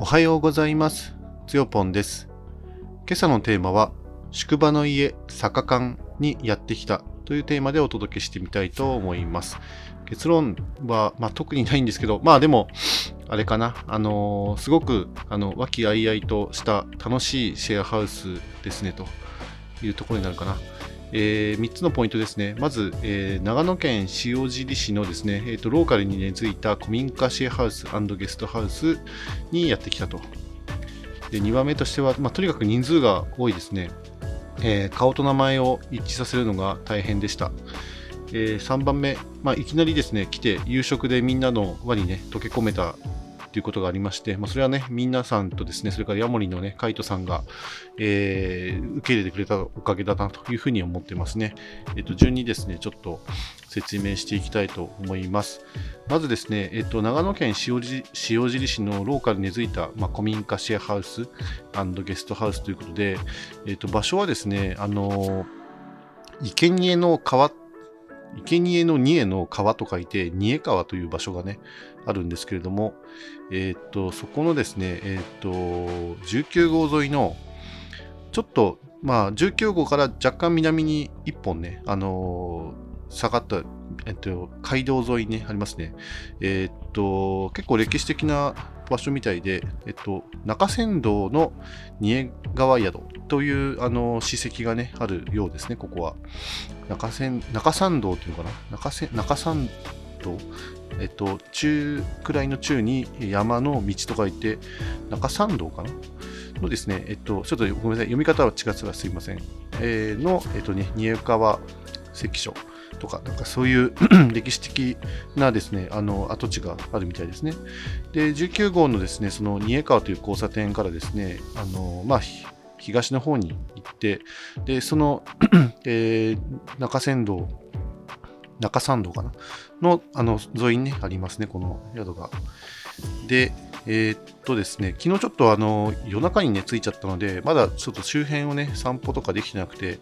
おはようございます。つよぽんです。今朝のテーマは、宿場の家、坂館にやってきたというテーマでお届けしてみたいと思います。結論は、まあ、特にないんですけど、まあでも、あれかな、あのーすごく、あの、和気あいあいとした楽しいシェアハウスですね、というところになるかな。え3つのポイントですね。まず、えー長野県塩尻市のですね、えーと、ローカルに根付いた古民家シェアハウスゲストハウスにやってきたと。で2番目としては、まあ、とにかく人数が多いですね。えー顔と名前を一致させるのが大変でした。え3番目、まあ、いきなりですね、来て夕食でみんなの輪にね、溶け込めたということがありまして、まあ、それはね、皆さんとですね、それからヤモリのね、カイトさんが、えー受け入れてくれたおかげだなというふうに思ってますね。えっ、と、順にですね、ちょっと説明していきたいと思います。まずですね、えっ、と、長野県塩尻塩尻市のローカルに根付いた、まあ、古民家シェアハウスゲストハウスということで、えっ、と、場所はですね、あの生贄の川生贄の二重の川と書いて、二重川という場所がね、あるんですけれども、えーっと、そこのですね、えーっと、19号沿いの、ちょっと、まあ、19号から若干南に一本ね、あのー下がった、えっと、街道沿いにね、ありますね。えーっと、結構歴史的な場所みたいで、えっと、中山道の二重川宿という、あの史跡がね、あるようですね、ここは。中山中山道っていうのかな？中山中山道？えっと、中くらいの中に山の道と書いて、中山道かな？のですね、えっと、ちょっとごめんなさい、読み方は違ってたらすいません。えーの、えっとね、二重川関所とか、なんかそういう 歴史的なですね、あの跡地があるみたいですね。で、19号のですね、その二重川という交差点からですね、あの、まあ、東の方に行って、で、その、えー中山道、中山道かなの、あの、沿いにね、ありますね、この宿が。で、えーっとですね、昨日ちょっとあの、夜中にね、着いちゃったので、まだちょっと周辺をね、散歩とかできてなくて、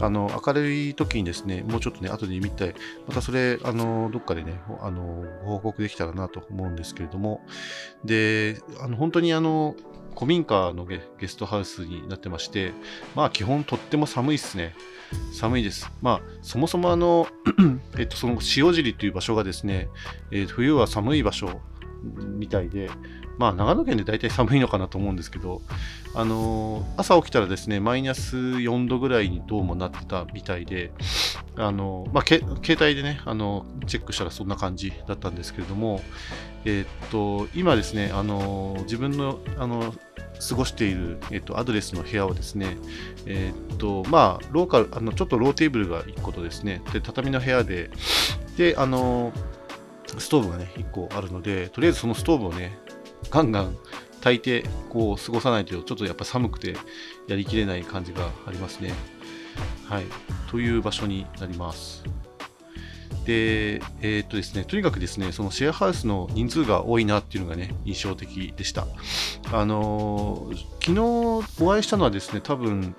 あの、明るい時にですね、もうちょっとね、後で見て、またそれ、あの、どっかでね、あの、ご報告できたらなと思うんですけれども、で、あの、本当にあの、古民家のゲゲストハウスになってまして、まあ基本とっても寒いっすね。寒いです。まあそもそもあの、えっと、その塩尻という場所がですね、えー冬は寒い場所みたいで、まあ長野県で大体寒いのかなと思うんですけど、あのー朝起きたらですね、マイナス4度ぐらいにどうもなってたみたいで、あのーまあ、け携帯でね、あのーチェックしたらそんな感じだったんですけれども、えーっと、今ですね、あのー自分の、あの過ごしている、えっと、 ADDress の部屋はですね、えーっと、まあ、ローカル、あの、ちょっとローテーブルが1個とですね、で、畳の部屋で、で、あのストーブがね、1個あるので、とりあえずそのストーブをね、ガンガン炊いて、こう、過ごさないと、ちょっとやっぱ寒くて、やりきれない感じがありますね。はい。という場所になります。で、えーっとですね、とにかくですね、そのシェアハウスの人数が多いなっていうのがね、印象的でした。あのー昨日お会いしたのはですね、多分、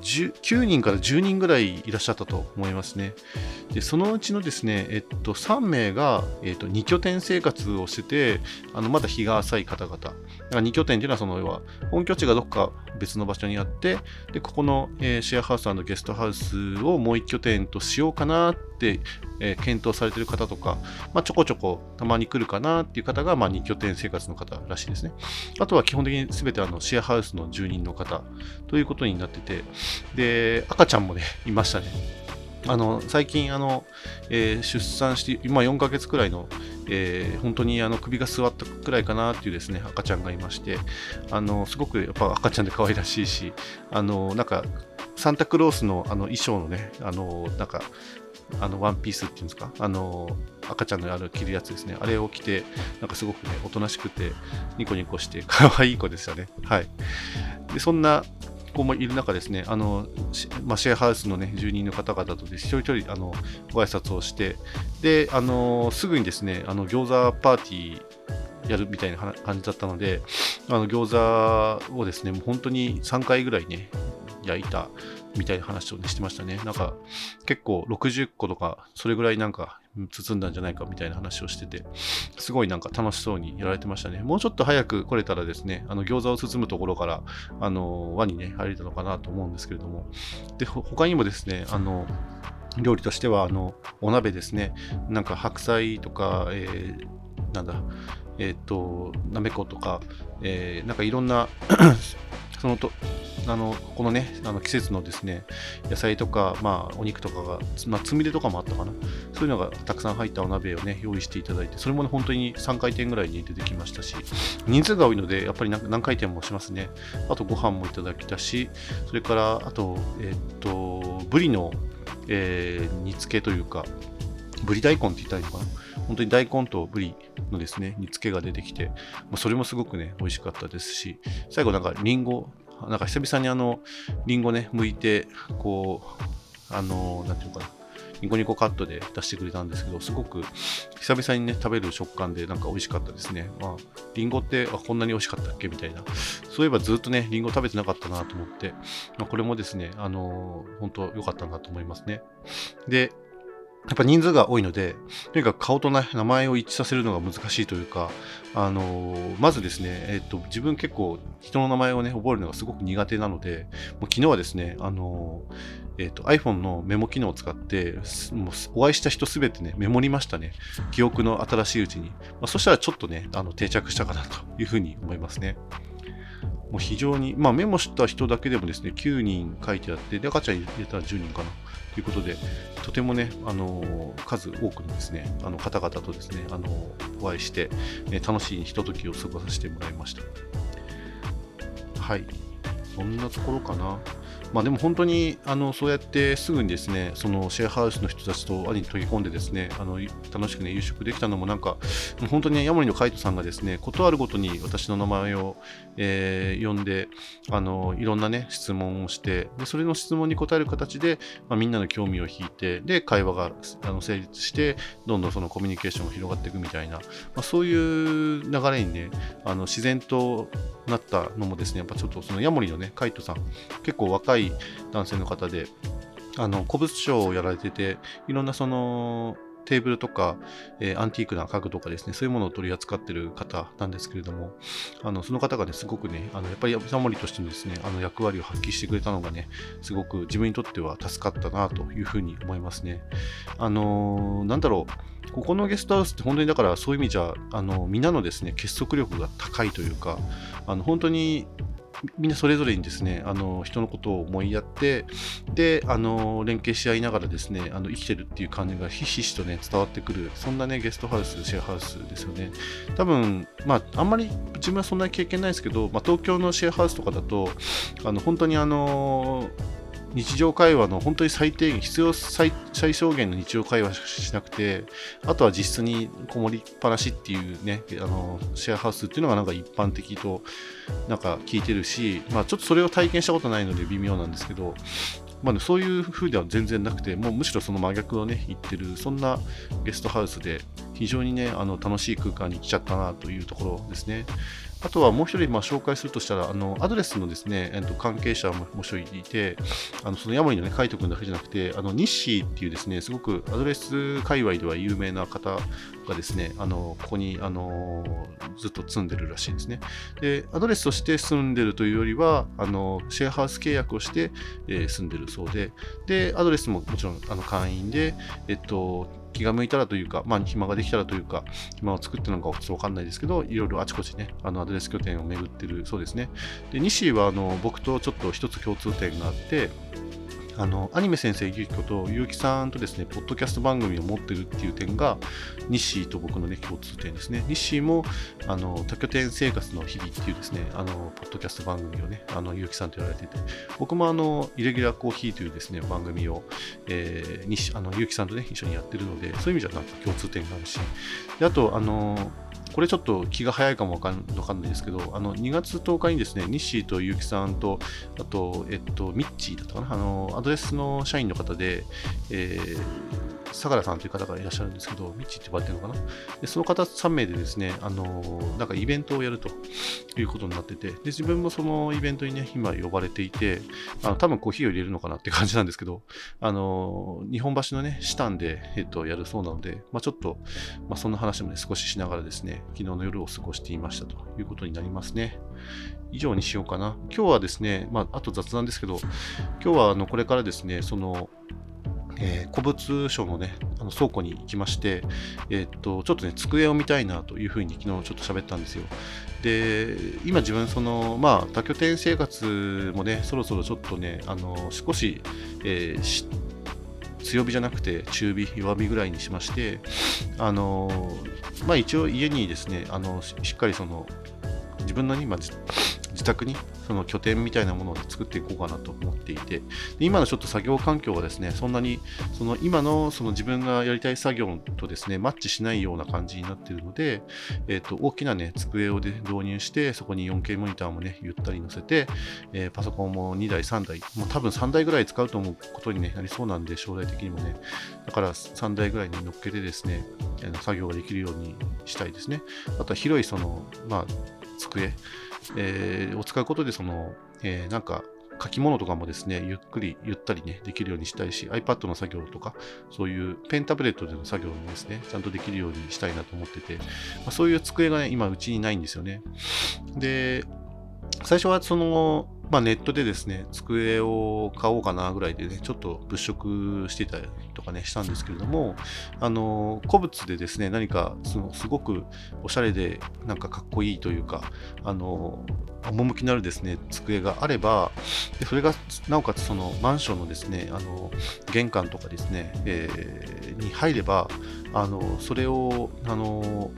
9人から10人ぐらいいらっしゃったと思いますね。で、そのうちのですね、えっと、3名が、えっと、2拠点生活をしてて、あの、まだ日が浅い方々。だから2拠点っていうのは、その、要は、本拠地がどっか別の場所にあって、で、ここの、えーシェアハウスゲストハウスをもう1拠点としようかなって、えー検討されてる方とか、まあ、ちょこちょこたまに来るかなっていう方が、まあ、2拠点生活の方らしいですね。あとは基本的に全てあのシェアハウスの住人の方ということになってて、で、赤ちゃんもね、いましたね。あの最近あの、えー出産して、今4ヶ月くらいの、えー本当にあの首が座ったくらいかなっていうですね赤ちゃんがいまして、あのすごくやっぱ赤ちゃんで可愛らしいし、あのなんかサンタクロースのあの衣装のね、あのなんかあのワンピースっていうんですか、あの赤ちゃんのある着るやつですね、あれを着て、なんかすごくね、おとなしくて、ニコニコして、可愛い子でしたね。はい。で、そんな子もいる中ですね、あの、まあ、シェアハウスのね、住人の方々とで一人一人、あの、ご挨拶をして、で、あの、すぐにですね、あの、餃子パーティーやるみたいな感じだったので、あの、餃子をですね、もう本当に3回ぐらいね、焼いたみたいな話を、ね、してましたね。なんか結構60個とかそれぐらいなんか包んだんじゃないかみたいな話をしてて、すごいなんか楽しそうにやられてましたね。もうちょっと早く来れたらですね、あの餃子を包むところから、あの輪にね、入れたのかなと思うんですけれども、で、他にもですね、あの、料理としては、あの、お鍋ですね、なんか白菜とか、えー、なんだ、えっ、ー、と、なめことか、えー、なんかいろんな そのと、あの、このね、あの季節のですね、野菜とか、まあ、お肉とかが、まあ、つみれとかもあったかな。そういうのがたくさん入ったお鍋をね、用意していただいて、それもね、本当に3回転ぐらいに出てきましたし、人数が多いので、やっぱり何回転もしますね。あと、ご飯もいただきたし、それから、あと、えっ、と、ブリの、えー、煮付けというか、ぶり大根って言ったらいいのかな本当に大根とぶりのですね、煮付けが出てきて、まあ、それもすごくね、美味しかったですし、最後なんかリンゴ、なんか久々にあの、リンゴね、剥いて、こう、あの、なんていうのかな、ニコニコカットで出してくれたんですけど、すごく久々にね、食べる食感でなんか美味しかったですね。まあ、リンゴってあこんなに美味しかったっけ？みたいな。そういえばずっとね、リンゴ食べてなかったなと思って、まあ、これもですね、あのー、本当良かったなと思いますね。で、やっぱ人数が多いので、とにかく顔と、名前を一致させるのが難しいというか、あの、まずですね、えっ、と、自分結構人の名前をね、覚えるのがすごく苦手なので、もう昨日はですね、あの、えっ、と、iPhone のメモ機能を使って、もうお会いした人すべてね、メモりましたね。記憶の新しいうちに。まあ、そしたらちょっとね、あの定着したかなというふうに思いますね。もう非常に、まあ、メモした人だけでもですね、9人書いてあって、で、赤ちゃん入れたら10人かな。ということで、とてもね、あの数多くのですね、あの方々とですね、あのお会いして、ね、楽しいひとときを過ごさせてもらいました。はい。そんなところかな。まあ、でも本当にあのそうやってすぐにですねそのシェアハウスの人たちと兄に溶け込んでですねあの楽しくね夕食できたのもなんか本当にヤモリのカイトさんがですねことあるごとに私の名前を、えー、呼んであのいろんなね質問をしてでそれの質問に答える形で、まあ、みんなの興味を引いてで会話があの成立してどんどんそのコミュニケーションが広がっていくみたいな、まあ、そういう流れにねあの自然となったのもですねやっぱちょっとそのヤモリのねカイトさん結構若い男性の方で、あの、古物商をやられてて、いろんなその、テーブルとか、えー、アンティークな家具とかですね、そういうものを取り扱ってる方なんですけれども、あのその方がね、すごくね、あのやっぱりヤモリとしてのですね、あの役割を発揮してくれたのがね、すごく自分にとっては助かったなというふうに思いますね。あのー、なんだろう、ここのゲストハウスって本当にだからそういう意味じゃ、あのみんなのですね、結束力が高いというか、あの本当にみんなそれぞれにですね、あの人のことを思いやって、で、あの連携し合いながらですね、あの生きてるっていう感じがひしひしとね、伝わってくる、そんなね、ゲストハウス、シェアハウスですよね。多分、まあ、あんまり自分はそんなに経験ないですけど、まあ、東京のシェアハウスとかだと、あの本当にあの日常会話の本当に最低限、必要最小限の日常会話しなくて、あとは実質にこもりっぱなしっていうね、あのシェアハウスっていうのがなんか一般的となんか聞いてるし、まあ、ちょっとそれを体験したことないので微妙なんですけど、まあね、そういう風では全然なくて、もうむしろその真逆をね、言ってる、そんなゲストハウスで、非常にね、あの楽しい空間に来ちゃったなというところですね。あとはもう一人まあ紹介するとしたら、あのアドレスのですね、えっと、関係者ももう一人いて、あのそのヤモリのね、カイト君だけじゃなくて、あのニッシーっていうですね、すごくアドレス界隈では有名な方がですね、あのここにあのずっと住んでるらしいんですね。で、アドレスとして住んでるというよりは、あのシェアハウス契約をして、えー、住んでるそうで、で、アドレスももちろんあの会員で、えっと、気が向いたらというか、まあ、暇ができたらというか、暇を作ってるのかちょっとわかんないですけど、いろいろあちこちね、あのアドレス拠点を巡ってるそうですね。で、西はあの僕とちょっと一つ共通点があって、あのアニメ先生ゆきこと結城さんとですねポッドキャスト番組を持ってるっていう点が西と僕のね共通点ですね。西もあの多拠点生活の日々っていうですねあのポッドキャスト番組をねあの結城さんとやられていて僕もあのイレギュラーコーヒーというですね番組を、えー、西あの結城さんとね一緒にやってるのでそういう意味じゃなんか共通点があるしであとあのこれちょっと気が早いかもわかんわかんないですけど、あの2月10日にですね、ニッシーと結城さんと、あと、えっと、ミッチーだったかな、あのアドレスの社員の方で、えー相良さんという方がいらっしゃるんですけど、ミッチって呼ばれてるのかな？でその方3名でですね、あのなんかイベントをやるということになってて、で自分もそのイベントにね、今呼ばれていて、あの多分コーヒーを入れるのかなって感じなんですけど、あの日本橋のね、シタンで、えっと、やるそうなので、まあ、ちょっと、まあ、そんな話もね、少ししながらですね、昨日の夜を過ごしていましたということになりますね。以上にしようかな。今日はですね、まあ、あと雑談ですけど、今日はあのこれからですね、その、えー、古物商のね、あの倉庫に行きまして、えー、っと、ちょっとね、机を見たいなというふうに昨日ちょっと喋ったんですよ。で、今自分、その、まあ、多拠点生活もね、そろそろちょっとね、あの、少し、えー、強火じゃなくて中火、弱火ぐらいにしまして、あのまあ一応家にですね、あのしっかりその自分の今自宅にその拠点みたいなものを作っていこうかなと思っていてで、今のちょっと作業環境はですね、そんなにその今のその自分がやりたい作業とですね、マッチしないような感じになっているので、え、ー、と、大きなね、机をで導入して、そこに 4K モニターもね、ゆったり載せて、えー、パソコンも2台、3台、もう多分3台ぐらい使うと思うことに、ね、なりそうなんで、将来的にもね、だから3台ぐらいに乗っけてですね、作業ができるようにしたいですね。あとは広いその、まあ、机、えー、を使うことで、その、えー、なんか、書き物とかもですね、ゆっくり、ゆったりね、できるようにしたいし、iPad の作業とか、そういうペンタブレットでの作業もですね、ちゃんとできるようにしたいなと思ってて、まあ、そういう机がね、今うちにないんですよね。で、最初はその、まあ、ネットでですね、机を買おうかなぐらいでね、ちょっと物色してたりとかね、したんですけれども、あの、古物でですね、何かそのすごくおしゃれで、なんかかっこいいというか、あの、趣のあるですね、机があれば、でそれがなおかつそのマンションのですね、あの、玄関とかですね、えー、に入れば、あの、それを、あの、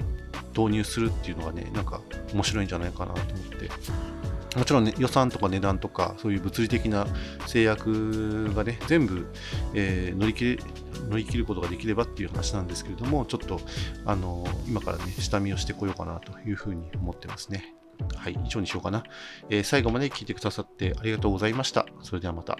導入するっていうのがね、なんか面白いんじゃないかなと思って。もちろん、ね、予算とか値段とか、そういう物理的な制約がね、全部、えー、乗り切れ乗り切ることができればっていう話なんですけれども、ちょっと、あの今からね、下見をしてこようかなというふうに思ってますね。はい、以上にしようかな。えー、最後まで聞いてくださってありがとうございました。それではまた。